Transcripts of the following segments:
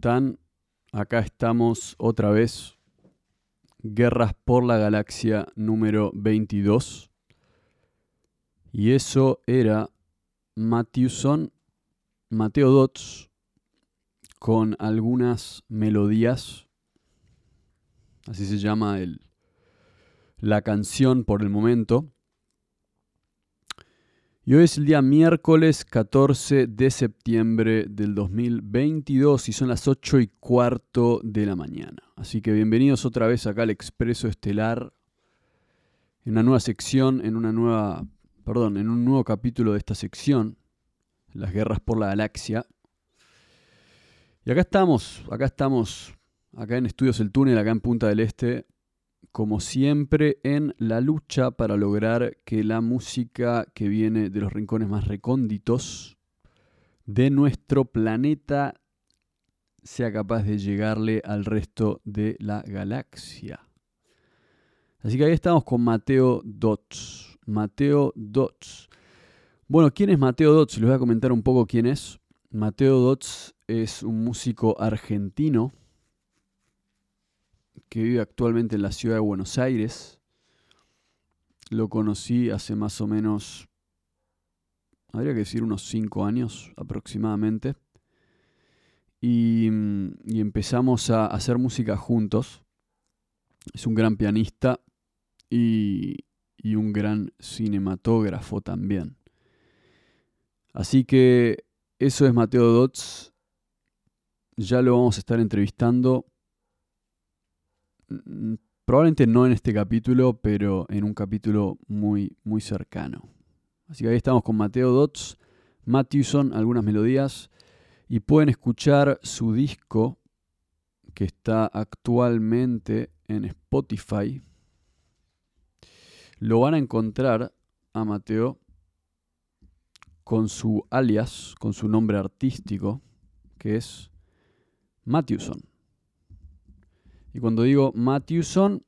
están? Acá estamos otra vez. Guerras por la Galaxia número 22. Y eso era Matthewson, Mateo Dots, con algunas melodías. Así se llama el, la canción por el momento. Y hoy es el día miércoles 14 de septiembre del 2022 y son las 8 y cuarto de la mañana. Así que bienvenidos otra vez acá al Expreso Estelar, en una nueva sección, en una nueva, perdón, en un nuevo capítulo de esta sección, las guerras por la galaxia. Y acá estamos, acá estamos, acá en Estudios El Túnel, acá en Punta del Este, como siempre, en la lucha para lograr que la música que viene de los rincones más recónditos de nuestro planeta sea capaz de llegarle al resto de la galaxia. Así que ahí estamos con Mateo Dots. Mateo Dots. Bueno, ¿quién es Mateo Dots? Les voy a comentar un poco quién es. Mateo Dots es un músico argentino que vive actualmente en la ciudad de Buenos Aires. Lo conocí hace más o menos, habría que decir unos cinco años aproximadamente. Y, empezamos a hacer música juntos. Es un gran pianista y, y un gran cinematógrafo también. Así que eso es Mateo Dots. Ya lo vamos a estar entrevistando Mm, probablemente no en este capítulo, pero en un capítulo muy, muy cercano. Así que ahí estamos con Mateo Dots, Matthewson, algunas melodías, y pueden escuchar su disco que está actualmente en Spotify. Lo van a encontrar a Mateo con su alias, con su nombre artístico, que es Matthewson. Y cuando digo Matthewson,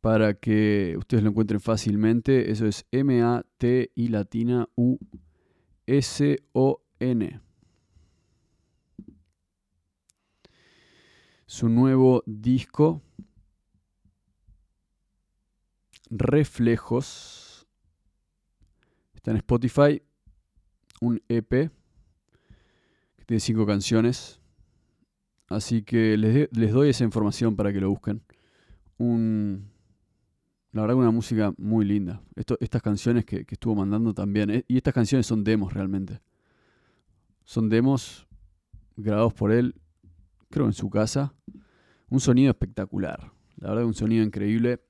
para que ustedes lo encuentren fácilmente, eso es M-A-T y latina U-S-O-N. Su nuevo disco, Reflejos, está en Spotify, un EP que tiene cinco canciones Así que les, doy esa información para que lo busquen. Un, la verdad, una música muy linda. estas canciones que, estuvo mandando también. Eh, y estas canciones son demos realmente. Son demos grabados por él, creo en su casa. Un sonido espectacular. La verdad, un sonido increíble.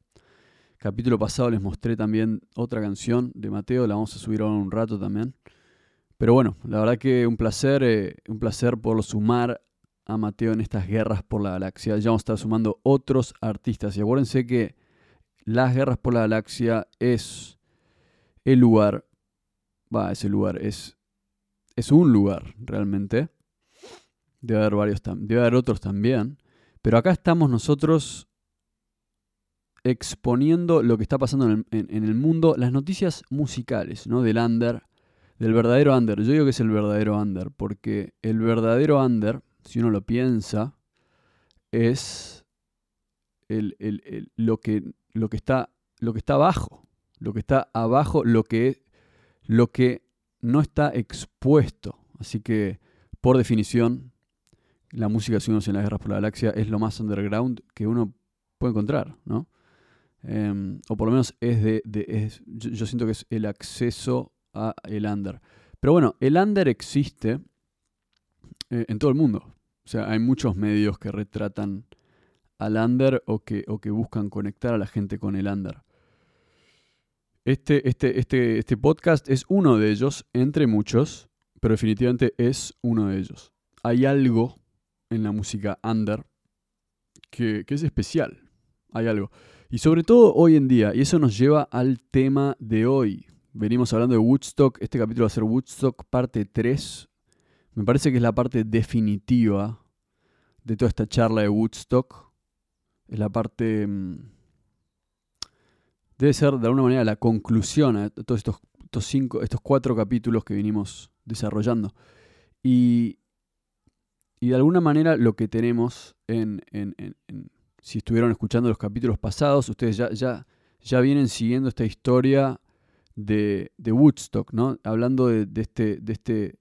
Capítulo pasado les mostré también otra canción de Mateo. La vamos a subir ahora un rato también. Pero bueno, la verdad que un placer, eh, un placer por sumar a Mateo en estas guerras por la galaxia. Ya vamos a estar sumando otros artistas. Y acuérdense que las guerras por la galaxia es el lugar, va, ese lugar, es, es un lugar realmente. Debe haber varios, debe haber otros también. Pero acá estamos nosotros exponiendo lo que está pasando en el, en el mundo, las noticias musicales, ¿no? Del under, del verdadero under. Yo digo que es el verdadero under, porque el verdadero under si uno lo piensa, es lo, que, lo, que está, lo que está abajo, lo que está abajo, lo que, lo que no está expuesto. Así que, por definición, la música que uno en las guerras por la galaxia es lo más underground que uno puede encontrar, ¿no? Em, o por lo menos es de, yo, siento que es el acceso a el under. Pero bueno, el under existe eh, en todo el mundo. O sea, hay muchos medios que retratan al under o que, o que buscan conectar a la gente con el under. Este, este, este, este podcast es uno de ellos, entre muchos, pero definitivamente es uno de ellos. Hay algo en la música under que, que es especial. Hay algo. Y sobre todo hoy en día, y eso nos lleva al tema de hoy. Venimos hablando de Woodstock, este capítulo va a ser Woodstock parte 3, me parece que es la parte definitiva de toda esta charla de Woodstock. Es la parte... Mm, debe ser de alguna manera la conclusión a todos estos estos, cinco, estos cuatro capítulos que vinimos desarrollando. Y, y de alguna manera lo que tenemos en, si estuvieron escuchando los capítulos pasados, ustedes ya, ya, ya vienen siguiendo esta historia de, de Woodstock, ¿no? Hablando de, este, de, este,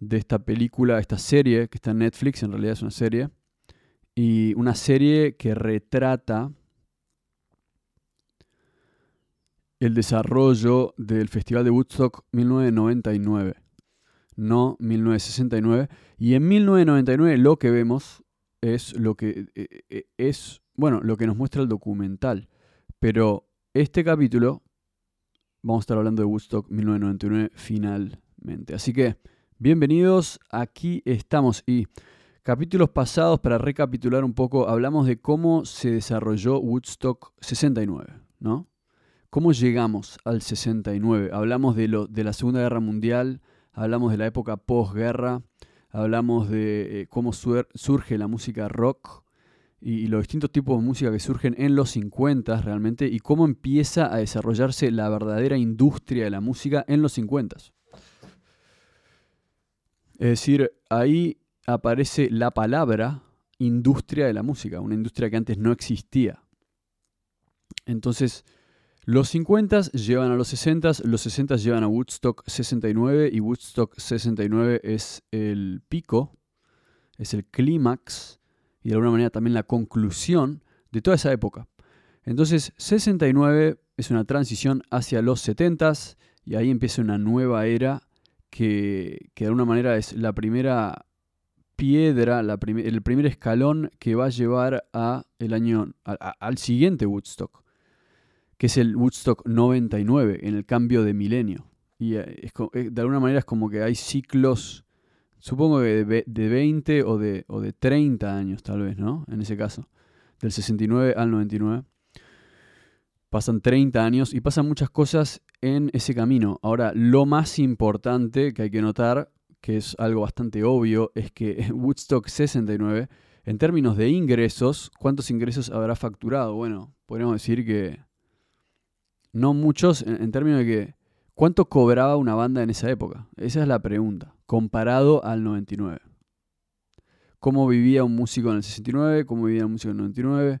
de esta película, esta serie que está en Netflix, en realidad es una serie, y una serie que retrata el desarrollo del Festival de Woodstock 1999, no 1969. Y en 1999 lo que vemos es lo que eh, eh, es, bueno, lo que nos muestra el documental. Pero este capítulo vamos a estar hablando de Woodstock 1999 finalmente. Así que bienvenidos, aquí estamos y capítulos pasados para recapitular un poco hablamos de cómo se desarrolló Woodstock 69, ¿no? ¿Cómo llegamos al 69? Hablamos de, lo, de la Segunda Guerra Mundial, hablamos de la época posguerra, hablamos de eh, cómo surge la música rock y, los distintos tipos de música que surgen en los 50 realmente y cómo empieza a desarrollarse la verdadera industria de la música en los 50. Es decir, ahí aparece la palabra industria de la música, una industria que antes no existía. Entonces, los 50 llevan a los 60, los 60 llevan a Woodstock 69 y Woodstock 69 es el pico, es el clímax y de alguna manera también la conclusión de toda esa época. Entonces 69 es una transición hacia los 70 y ahí empieza una nueva era que, de alguna manera es la primera piedra, el primer escalón que va a llevar a el año, al siguiente Woodstock que es el Woodstock 99, en el cambio de milenio. Y eh, eh, de alguna manera es como que hay ciclos, supongo que de, 20 o de, o de 30 años tal vez, ¿no? En ese caso, del 69 al 99. Pasan 30 años y pasan muchas cosas en ese camino. Ahora, lo más importante que hay que notar, que es algo bastante obvio, es que Woodstock 69, en términos de ingresos, ¿cuántos ingresos habrá facturado? Bueno, podríamos decir que no muchos en, términos de que ¿cuánto cobraba una banda en esa época? Esa es la pregunta, comparado al 99. ¿Cómo vivía un músico en el 69? ¿Cómo vivía un músico en el 99?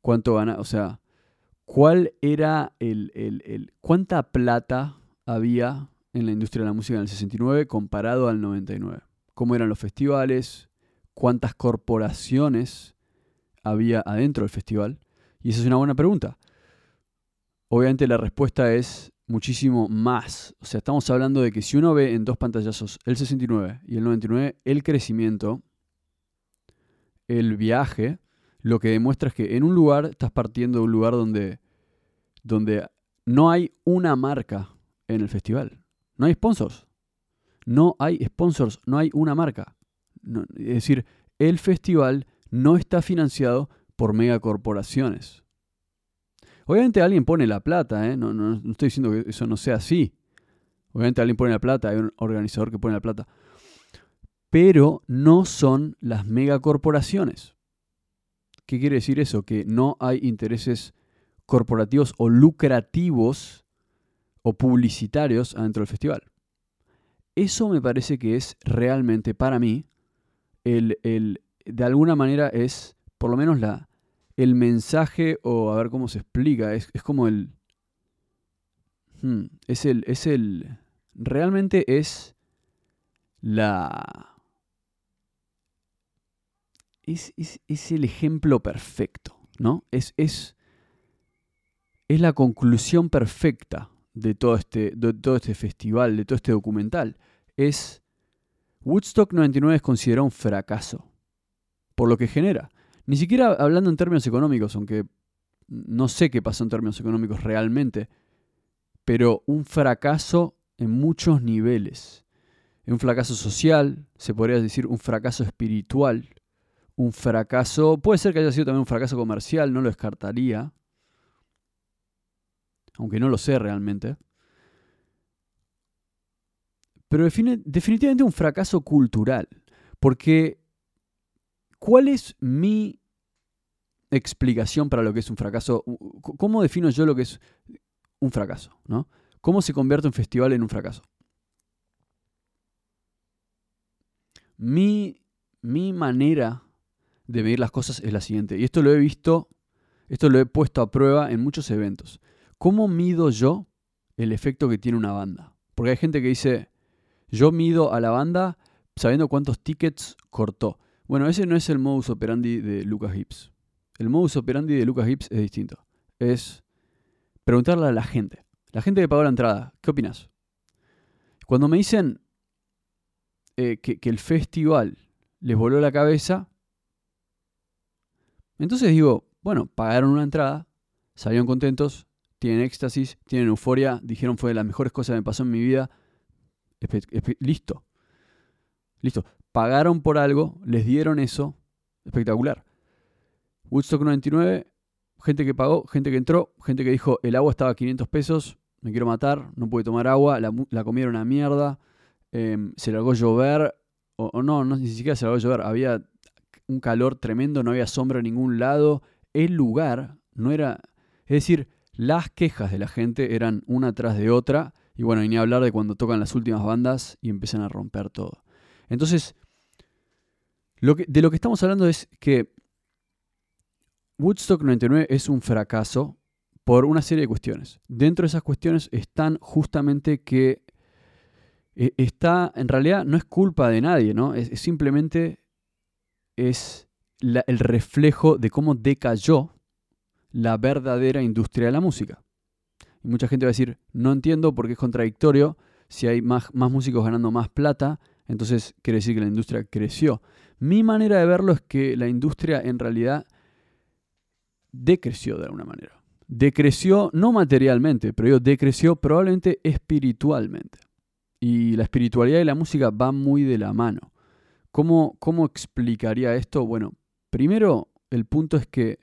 ¿Cuánto ganaba? O sea, ¿cuál era el, el, el, cuánta plata había en la industria de la música en el 69 comparado al 99? ¿Cómo eran los festivales? ¿Cuántas corporaciones había adentro del festival? Y esa es una buena pregunta. Obviamente la respuesta es muchísimo más. O sea, estamos hablando de que si uno ve en dos pantallazos el 69 y el 99, el crecimiento, el viaje, lo que demuestra es que en un lugar estás partiendo de un lugar donde, donde no hay una marca en el festival. No hay sponsors. No hay sponsors, no hay una marca. es decir, el festival no está financiado por megacorporaciones. Obviamente alguien pone la plata, ¿eh? no, no, estoy diciendo que eso no sea así. Obviamente alguien pone la plata, hay un organizador que pone la plata. Pero no son las megacorporaciones. ¿Qué quiere decir eso? Que no hay intereses corporativos o lucrativos o publicitarios adentro del festival. Eso me parece que es realmente para mí, el, el, de alguna manera es por lo menos la, el mensaje, o a ver cómo se explica, es, como el... Hmm, es el... Es el... Realmente es la... Es, es, el ejemplo perfecto, ¿no? Es, es, es la conclusión perfecta de todo, este, de todo este festival, de todo este documental. Es Woodstock 99 es considerado un fracaso por lo que genera. Ni siquiera hablando en términos económicos, aunque no sé qué pasó en términos económicos realmente, pero un fracaso en muchos niveles. Un fracaso social, se podría decir un fracaso espiritual, un fracaso, puede ser que haya sido también un fracaso comercial, no lo descartaría, aunque no lo sé realmente. Pero definitivamente un fracaso cultural, porque ¿Cuál es mi explicación para lo que es un fracaso? ¿Cómo defino yo lo que es un fracaso? ¿no? ¿Cómo se convierte un festival en un fracaso? Mi, mi manera de medir las cosas es la siguiente, y esto lo he visto, esto lo he puesto a prueba en muchos eventos. ¿Cómo mido yo el efecto que tiene una banda? Porque hay gente que dice, yo mido a la banda sabiendo cuántos tickets cortó. Bueno, ese no es el modus operandi de Lucas Hips. El modus operandi de Lucas Hips es distinto. Es preguntarle a la gente. La gente que pagó la entrada, ¿qué opinas? Cuando me dicen eh, que, que el festival les voló la cabeza, entonces digo, bueno, pagaron una entrada, salieron contentos, tienen éxtasis, tienen euforia, dijeron fue de las mejores cosas que me pasó en mi vida. listo. Listo. Pagaron por algo, les dieron eso. Espectacular. Woodstock 99, gente que pagó, gente que entró, gente que dijo el agua estaba a 500 pesos, me quiero matar, no pude tomar agua, la, comieron a mierda, em, se largó a llover, o, no, no, ni siquiera se largó llover, había un calor tremendo, no había sombra en ningún lado, el lugar no era, es decir, las quejas de la gente eran una tras de otra, y bueno, y ni hablar de cuando tocan las últimas bandas y empiezan a romper todo. Entonces, lo que, de lo que estamos hablando es que Woodstock 99 es un fracaso por una serie de cuestiones. Dentro de esas cuestiones están justamente que eh, está, en realidad no es culpa de nadie, ¿no? Es, simplemente es el reflejo de cómo decayó la verdadera industria de la música. Y mucha gente va a decir, no entiendo porque es contradictorio, si hay más, más músicos ganando más plata, entonces quiere decir que la industria creció. Mi manera de verlo es que la industria en realidad decreció de alguna manera. Decreció no materialmente, pero yo decreció probablemente espiritualmente. Y la espiritualidad y la música van muy de la mano. ¿Cómo, cómo explicaría esto? Bueno, primero el punto es que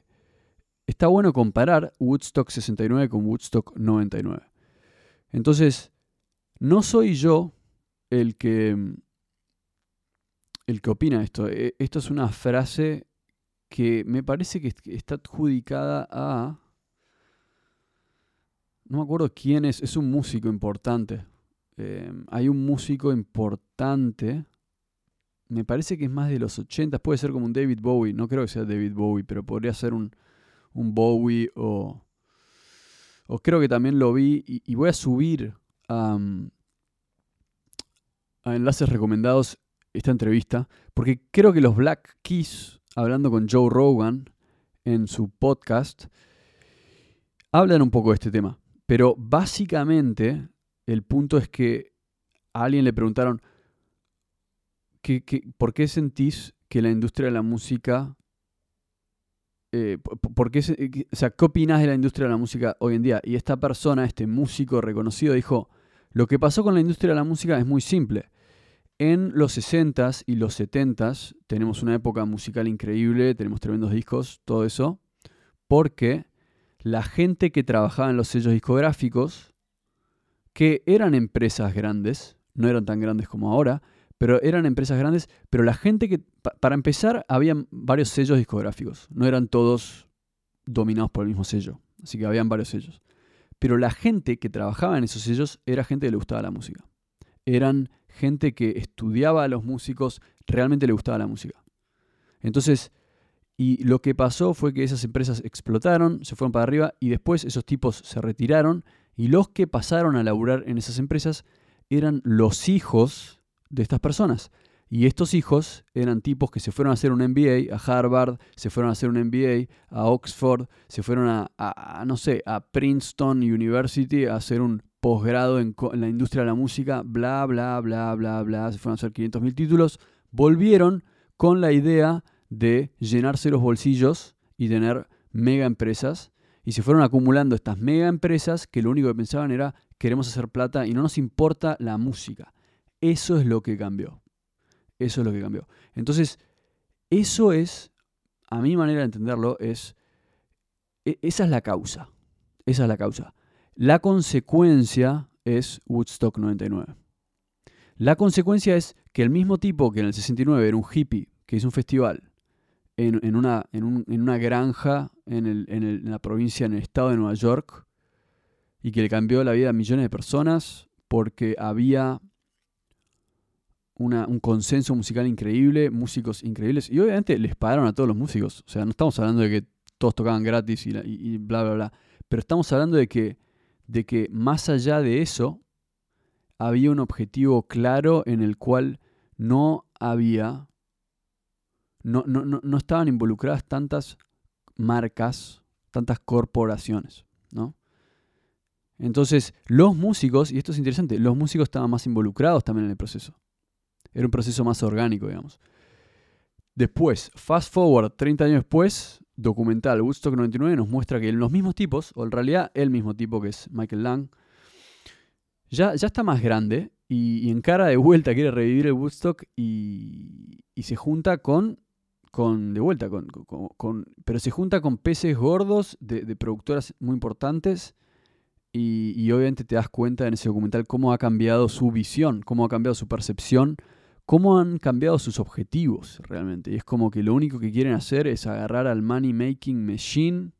está bueno comparar Woodstock 69 con Woodstock 99. Entonces, no soy yo el que el que opina esto. E, esto es una frase que me parece que está adjudicada a no me acuerdo quién es, es un músico importante. Eh, hay un músico importante, me parece que es más de los 80, puede ser como un David Bowie, no creo que sea David Bowie, pero podría ser un, un Bowie o, o creo que también lo vi y, voy a subir a enlaces recomendados esta entrevista, porque creo que los Black Keys, hablando con Joe Rogan en su podcast, hablan un poco de este tema. Pero básicamente el punto es que a alguien le preguntaron, por qué sentís que la industria de la música eh, ¿por qué, eh, o sea, ¿qué opinas de la industria de la música hoy en día? Y esta persona, este músico reconocido, dijo, lo que pasó con la industria de la música es muy simple. En los 60s y los 70s tenemos una época musical increíble, tenemos tremendos discos, todo eso, porque la gente que trabajaba en los sellos discográficos, que eran empresas grandes, no eran tan grandes como ahora, pero eran empresas grandes, pero la gente que, para empezar, habían varios sellos discográficos, no eran todos dominados por el mismo sello, así que habían varios sellos. Pero la gente que trabajaba en esos sellos era gente que le gustaba la música. Eran gente que estudiaba a los músicos, realmente le gustaba la música. Entonces, y lo que pasó fue que esas empresas explotaron, se fueron para arriba y después esos tipos se retiraron y los que pasaron a laburar en esas empresas eran los hijos de estas personas. Y estos hijos eran tipos que se fueron a hacer un MBA a Harvard, se fueron a hacer un MBA a Oxford, se fueron a, no sé, a Princeton University a hacer un posgrado en, la industria de la música, bla, bla, bla, bla, bla, se fueron a hacer 500.000 títulos, volvieron con la idea de llenarse los bolsillos y tener mega empresas, y se fueron acumulando estas mega empresas que lo único que pensaban era queremos hacer plata y no nos importa la música. Eso es lo que cambió. Eso es lo que cambió. Entonces, eso es, a mi manera de entenderlo, es, e, esa es la causa. Esa es la causa. La consecuencia es Woodstock 99. La consecuencia es que el mismo tipo que en el 69 era un hippie, que hizo un festival en, una, granja en, la provincia, en el estado de Nueva York, y que le cambió la vida a millones de personas porque había un consenso musical increíble, músicos increíbles, y obviamente les pagaron a todos los músicos. O sea, no estamos hablando de que todos tocaban gratis y, y bla, bla, bla. Pero estamos hablando de que, de que más allá de eso, había un objetivo claro en el cual no había, no, no, no, no estaban involucradas tantas marcas, tantas corporaciones, ¿no? Entonces, los músicos, y esto es interesante, los músicos estaban más involucrados también en el proceso. Era un proceso más orgánico, digamos. Después, fast forward, 30 años después, documental Woodstock 99 nos muestra que los mismos tipos, o en realidad el mismo tipo que es Michael Lang, ya, ya está más grande y, en cara de vuelta quiere revivir el Woodstock y, se junta con, con de vuelta, con, con, pero se junta con peces gordos de, productoras muy importantes y, y, obviamente te das cuenta en ese documental cómo ha cambiado su visión, cómo ha cambiado su percepción cómo han cambiado sus objetivos realmente. Y es como que lo único que quieren hacer es agarrar al money making machine,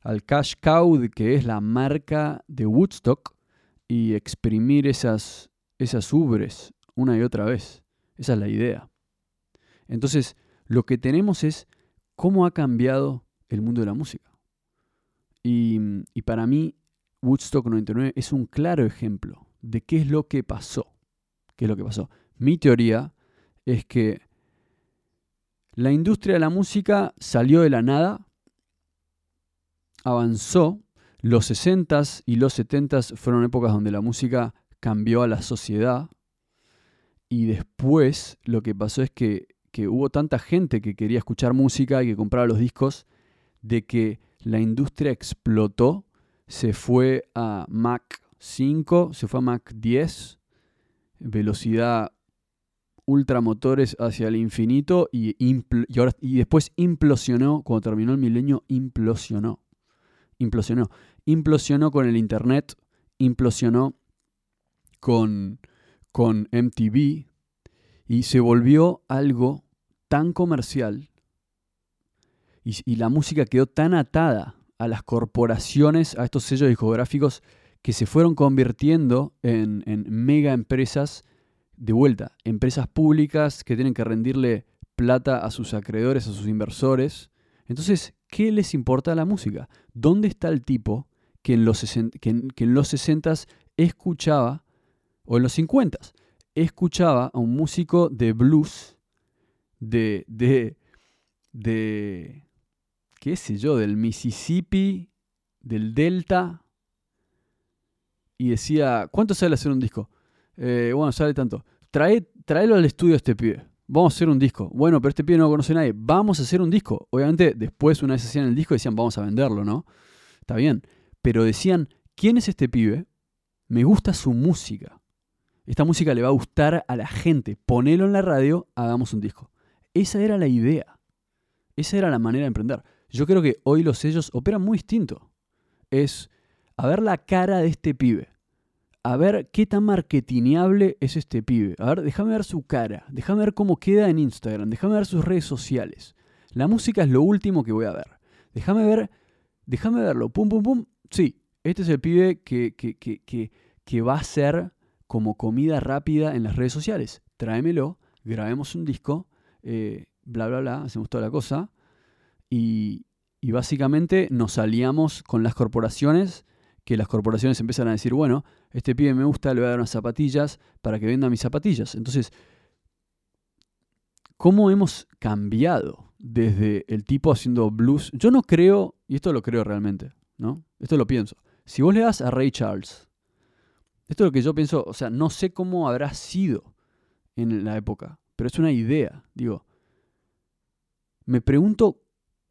al cash cow, que es la marca de Woodstock, y exprimir esas, esas ubres una y otra vez. Esa es la idea. Entonces, lo que tenemos es cómo ha cambiado el mundo de la música. Y, y para mí, Woodstock 99 es un claro ejemplo de qué es lo que pasó. ¿Qué es lo que pasó? Mi teoría es que la industria de la música salió de la nada, avanzó, los 60s y los 70s fueron épocas donde la música cambió a la sociedad. Y después lo que pasó es que, hubo tanta gente que quería escuchar música y que compraba los discos de que la industria explotó, se fue a Mac 5, se fue a Mac 10, velocidad ultramotores hacia el infinito y, y, después implosionó, cuando terminó el milenio, implosionó. Implosionó. Implosionó con el Internet, implosionó con, con MTV y se volvió algo tan comercial y, la música quedó tan atada a las corporaciones, a estos sellos discográficos que se fueron convirtiendo en, en mega empresas de vuelta, empresas públicas que tienen que rendirle plata a sus acreedores, a sus inversores. Entonces, ¿qué les importa la música? ¿Dónde está el tipo que en los, que en, los 60 escuchaba, o en los 50 escuchaba a un músico de blues, de, de, de, qué sé yo, del Mississippi, del Delta, y decía, ¿cuánto sale hacer un disco? Eh, bueno, sale tanto. Trae, tráelo al estudio a este pibe. Vamos a hacer un disco. Bueno, pero este pibe no lo conoce nadie. Vamos a hacer un disco. Obviamente, después, una vez hacían el disco, decían, vamos a venderlo, ¿no? Está bien. Pero decían, ¿quién es este pibe? Me gusta su música. Esta música le va a gustar a la gente. Ponelo en la radio, hagamos un disco. Esa era la idea. Esa era la manera de emprender. Yo creo que hoy los sellos operan muy distinto. Es a ver la cara de este pibe a ver qué tan marketineable es este pibe. A ver, déjame ver su cara, déjame ver cómo queda en Instagram, déjame ver sus redes sociales. La música es lo último que voy a ver. Déjame ver, déjame verlo, pum, pum, pum. Sí, este es el pibe que, que, que, que va a ser como comida rápida en las redes sociales. Tráemelo, grabemos un disco, eh, bla, bla, bla, hacemos toda la cosa. Y, y básicamente nos aliamos con las corporaciones que las corporaciones empiezan a decir, bueno, este pibe me gusta, le voy a dar unas zapatillas para que venda mis zapatillas. Entonces, ¿cómo hemos cambiado desde el tipo haciendo blues? Yo no creo, y esto lo creo realmente, ¿no? Esto lo pienso. Si vos le das a Ray Charles, esto es lo que yo pienso, o sea, no sé cómo habrá sido en la época, pero es una idea. Digo, me pregunto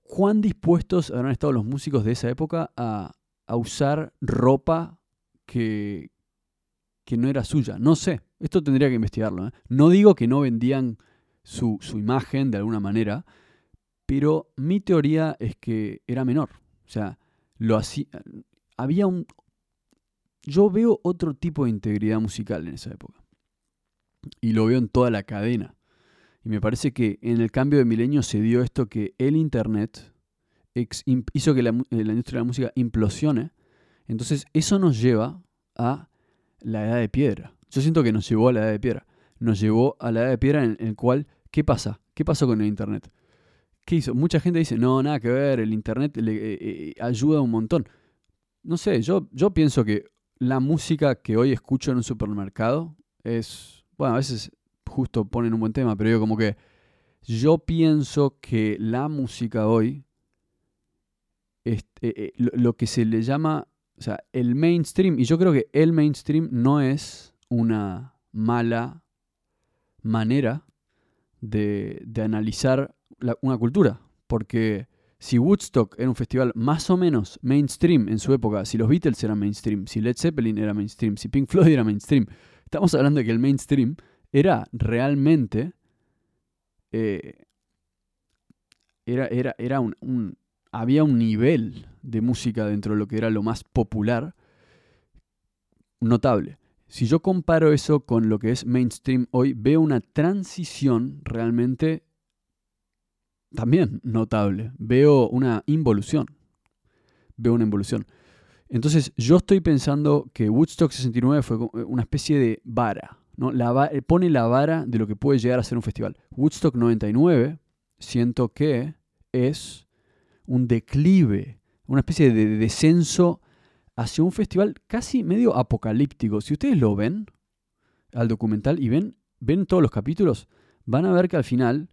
cuán dispuestos habrán estado los músicos de esa época a a usar ropa que, que no era suya. No sé, esto tendría que investigarlo. ¿eh? No digo que no vendían su, imagen de alguna manera, pero mi teoría es que era menor. O sea, lo hacía, había un... Yo veo otro tipo de integridad musical en esa época. Y lo veo en toda la cadena. Y me parece que en el cambio de milenio se dio esto que el Internet hizo que la, eh, la, industria de la música implosione. Entonces eso nos lleva a la edad de piedra. Yo siento que nos llevó a la edad de piedra. Nos llevó a la edad de piedra en el cual, ¿qué pasa? ¿Qué pasó con el Internet? ¿Qué hizo? Mucha gente dice, no, nada que ver, el Internet eh, eh, ayuda un montón. No sé, yo, yo pienso que la música que hoy escucho en un supermercado es, bueno, a veces justo ponen un buen tema, pero yo como que yo pienso que la música hoy, es, eh, lo que se le llama, o sea, el mainstream, y yo creo que el mainstream no es una mala manera de, analizar una cultura. Porque si Woodstock era un festival más o menos mainstream en su época, si los Beatles eran mainstream, si Led Zeppelin era mainstream, si Pink Floyd era mainstream, estamos hablando de que el mainstream era realmente... Eh, era, era, era un, había un nivel de música dentro de lo que era lo más popular notable. Si yo comparo eso con lo que es mainstream hoy, veo una transición realmente también notable. Veo una involución. Veo una involución. Entonces yo estoy pensando que Woodstock 69 fue una especie de vara. ¿no? La pone la vara de lo que puede llegar a ser un festival. Woodstock 99 siento que es un declive, una especie de descenso hacia un festival casi medio apocalíptico. Si ustedes lo ven al documental y ven, ven todos los capítulos, van a ver que al final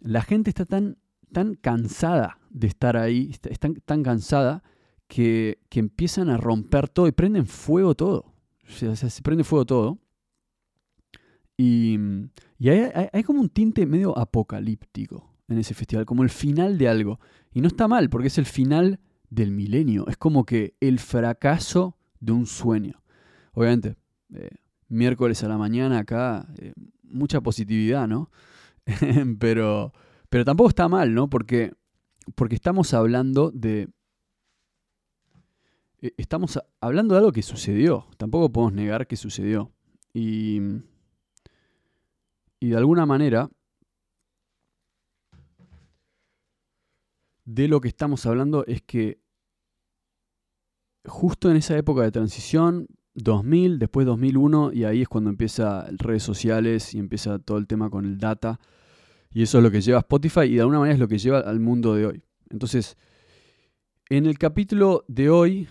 la gente está tan, tan cansada de estar ahí, está, tan, cansada que, empiezan a romper todo y prenden fuego todo. O sea, se prende fuego todo. Y, hay, hay, como un tinte medio apocalíptico en ese festival, como el final de algo. Y no está mal, porque es el final del milenio. Es como que el fracaso de un sueño. Obviamente, eh, miércoles a la mañana acá, eh, mucha positividad, ¿no? pero, pero tampoco está mal, ¿no? Porque, porque estamos hablando de... Eh, estamos hablando de algo que sucedió. Tampoco podemos negar que sucedió. Y, y de alguna manera de lo que estamos hablando es que justo en esa época de transición, 2000, después 2001, y ahí es cuando empieza redes sociales y empieza todo el tema con el data, y eso es lo que lleva a Spotify y de alguna manera es lo que lleva al mundo de hoy. Entonces, en el capítulo de hoy,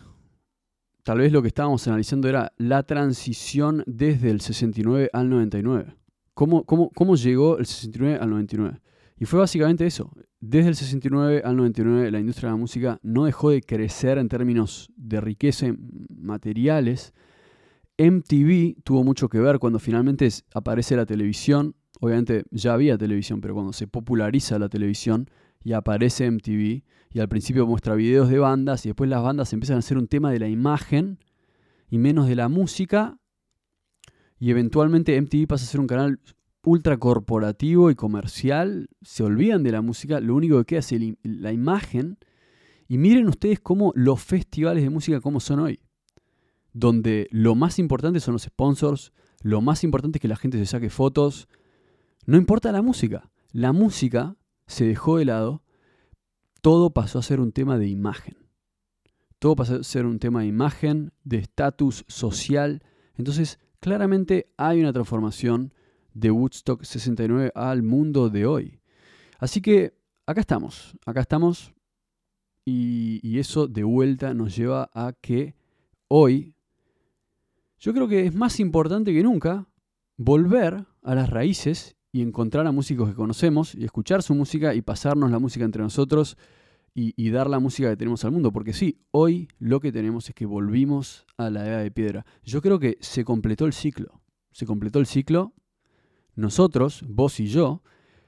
tal vez lo que estábamos analizando era la transición desde el 69 al 99. ¿Cómo, cómo, cómo llegó el 69 al 99? Y fue básicamente eso. Desde el 69 al 99 la industria de la música no dejó de crecer en términos de riqueza materiales. MTV tuvo mucho que ver cuando finalmente aparece la televisión. Obviamente ya había televisión, pero cuando se populariza la televisión y aparece MTV y al principio muestra videos de bandas y después las bandas empiezan a hacer un tema de la imagen y menos de la música y eventualmente MTV pasa a ser un canal ultra corporativo y comercial, se olvidan de la música, lo único que queda es la imagen. Y miren ustedes cómo los festivales de música como son hoy, donde lo más importante son los sponsors, lo más importante es que la gente se saque fotos, no importa la música, la música se dejó de lado, todo pasó a ser un tema de imagen. Todo pasó a ser un tema de imagen, de estatus social. Entonces, claramente hay una transformación de Woodstock 69 al mundo de hoy. Así que acá estamos, acá estamos y, eso de vuelta nos lleva a que hoy yo creo que es más importante que nunca volver a las raíces y encontrar a músicos que conocemos y escuchar su música y pasarnos la música entre nosotros y, y, dar la música que tenemos al mundo. Porque sí, hoy lo que tenemos es que volvimos a la edad de piedra. Yo creo que se completó el ciclo. Se completó el ciclo nosotros, vos y yo,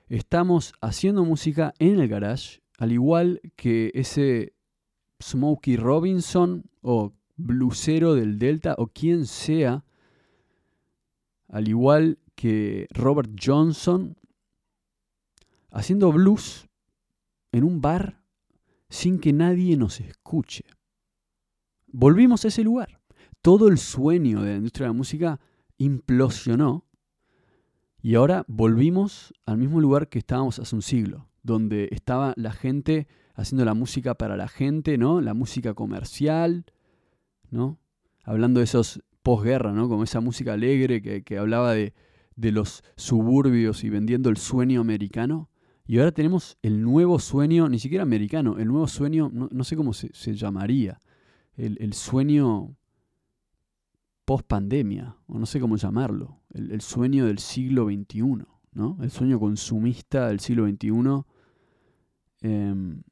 estamos haciendo música en el garage, al igual que ese Smokey Robinson o blusero del Delta o quien sea, al igual que Robert Johnson, haciendo blues en un bar sin que nadie nos escuche. Volvimos a ese lugar. Todo el sueño de la industria de la música implosionó y ahora volvimos al mismo lugar que estábamos hace un siglo, donde estaba la gente haciendo la música para la gente, ¿no? La música comercial, ¿no? Hablando de esos posguerra, ¿no? Como esa música alegre que, hablaba de, los suburbios y vendiendo el sueño americano. Y ahora tenemos el nuevo sueño, ni siquiera americano, el nuevo sueño, no, sé cómo se, llamaría, el, sueño post pandemia, o no sé cómo llamarlo, el, sueño del siglo XXI, ¿no? El sueño consumista del siglo XXI. Em,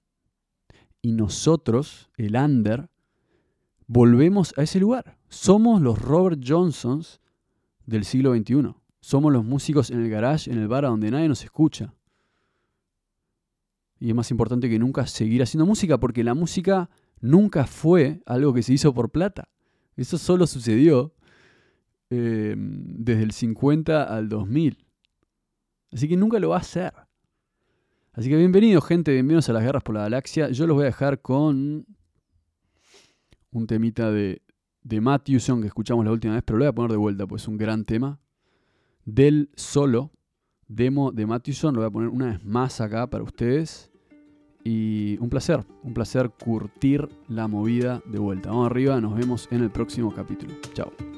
y nosotros, el under, volvemos a ese lugar. Somos los Robert Johnsons del siglo XXI. Somos los músicos en el garage, en el bar, donde nadie nos escucha. Y es más importante que nunca seguir haciendo música, porque la música nunca fue algo que se hizo por plata. Eso solo sucedió em, desde el 50 al 2000. Así que nunca lo va a hacer. Así que bienvenidos, gente, bienvenidos a las guerras por la galaxia. Yo los voy a dejar con un temita de, de Matthewson que escuchamos la última vez, pero lo voy a poner de vuelta, pues es un gran tema. Del solo, demo de Matthewson, lo voy a poner una vez más acá para ustedes. Y un placer, un placer curtir la movida de vuelta. Vamos arriba, nos vemos en el próximo capítulo. Chao.